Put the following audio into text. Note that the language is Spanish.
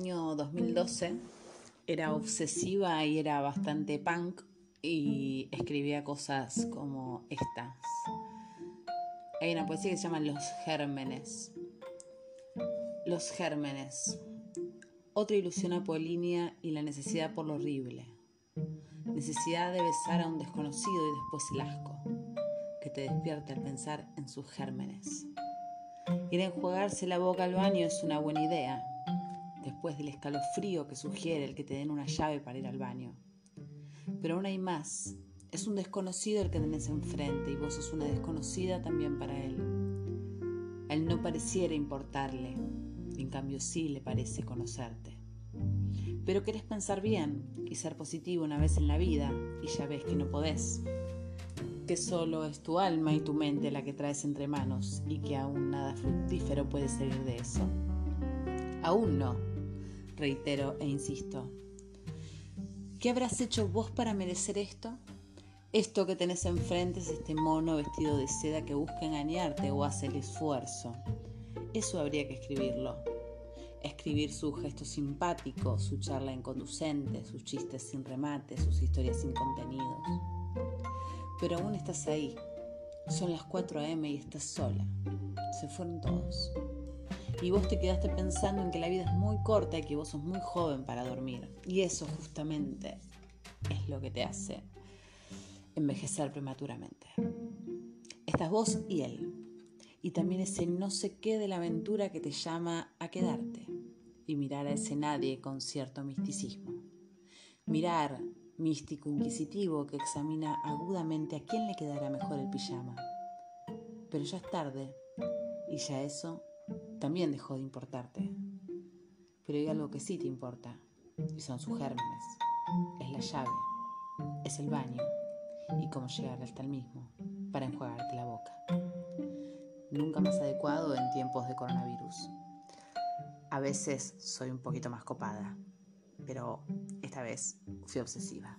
2012 era obsesiva y era bastante punk y escribía cosas como estas. Hay una poesía que se llama Los Gérmenes. Los Gérmenes. Otra ilusión apolínea y la necesidad por lo horrible. Necesidad de besar a un desconocido y después el asco, que te despierta al pensar en sus gérmenes. Ir a enjuagarse la boca al baño es una buena idea, después del escalofrío que sugiere el que te den una llave para ir al baño. Pero aún hay más. Es un desconocido el que tenés enfrente y vos sos una desconocida también para él. A él no pareciera importarle, en cambio sí le parece conocerte. Pero querés pensar bien y ser positivo una vez en la vida y ya ves que no podés. Que solo es tu alma y tu mente la que traes entre manos y que aún nada fructífero puede salir de eso. Aún no, reitero e insisto. ¿Qué habrás hecho vos para merecer esto? Esto que tenés enfrente es este mono vestido de seda que busca engañarte o hace el esfuerzo. Eso habría que escribirlo. Escribir su gesto simpático, su charla inconducente, sus chistes sin remate, sus historias sin contenidos. Pero aún estás ahí. Son las 4 a.m. y estás sola. Se fueron todos y vos te quedaste pensando en que la vida es muy corta y que vos sos muy joven para dormir. Y eso justamente es lo que te hace envejecer prematuramente. Estás vos y él. Y también ese no sé qué de la aventura que te llama a quedarte y mirar a ese nadie con cierto misticismo. Mirar místico inquisitivo que examina agudamente a quién le quedará mejor el pijama. Pero ya es tarde y ya eso también dejó de importarte. Pero hay algo que sí te importa, y son sus gérmenes. Es la llave, es el baño, y cómo llegar hasta el mismo para enjuagarte la boca. Nunca más adecuado en tiempos de coronavirus. A veces soy un poquito más copada, pero esta vez fui obsesiva.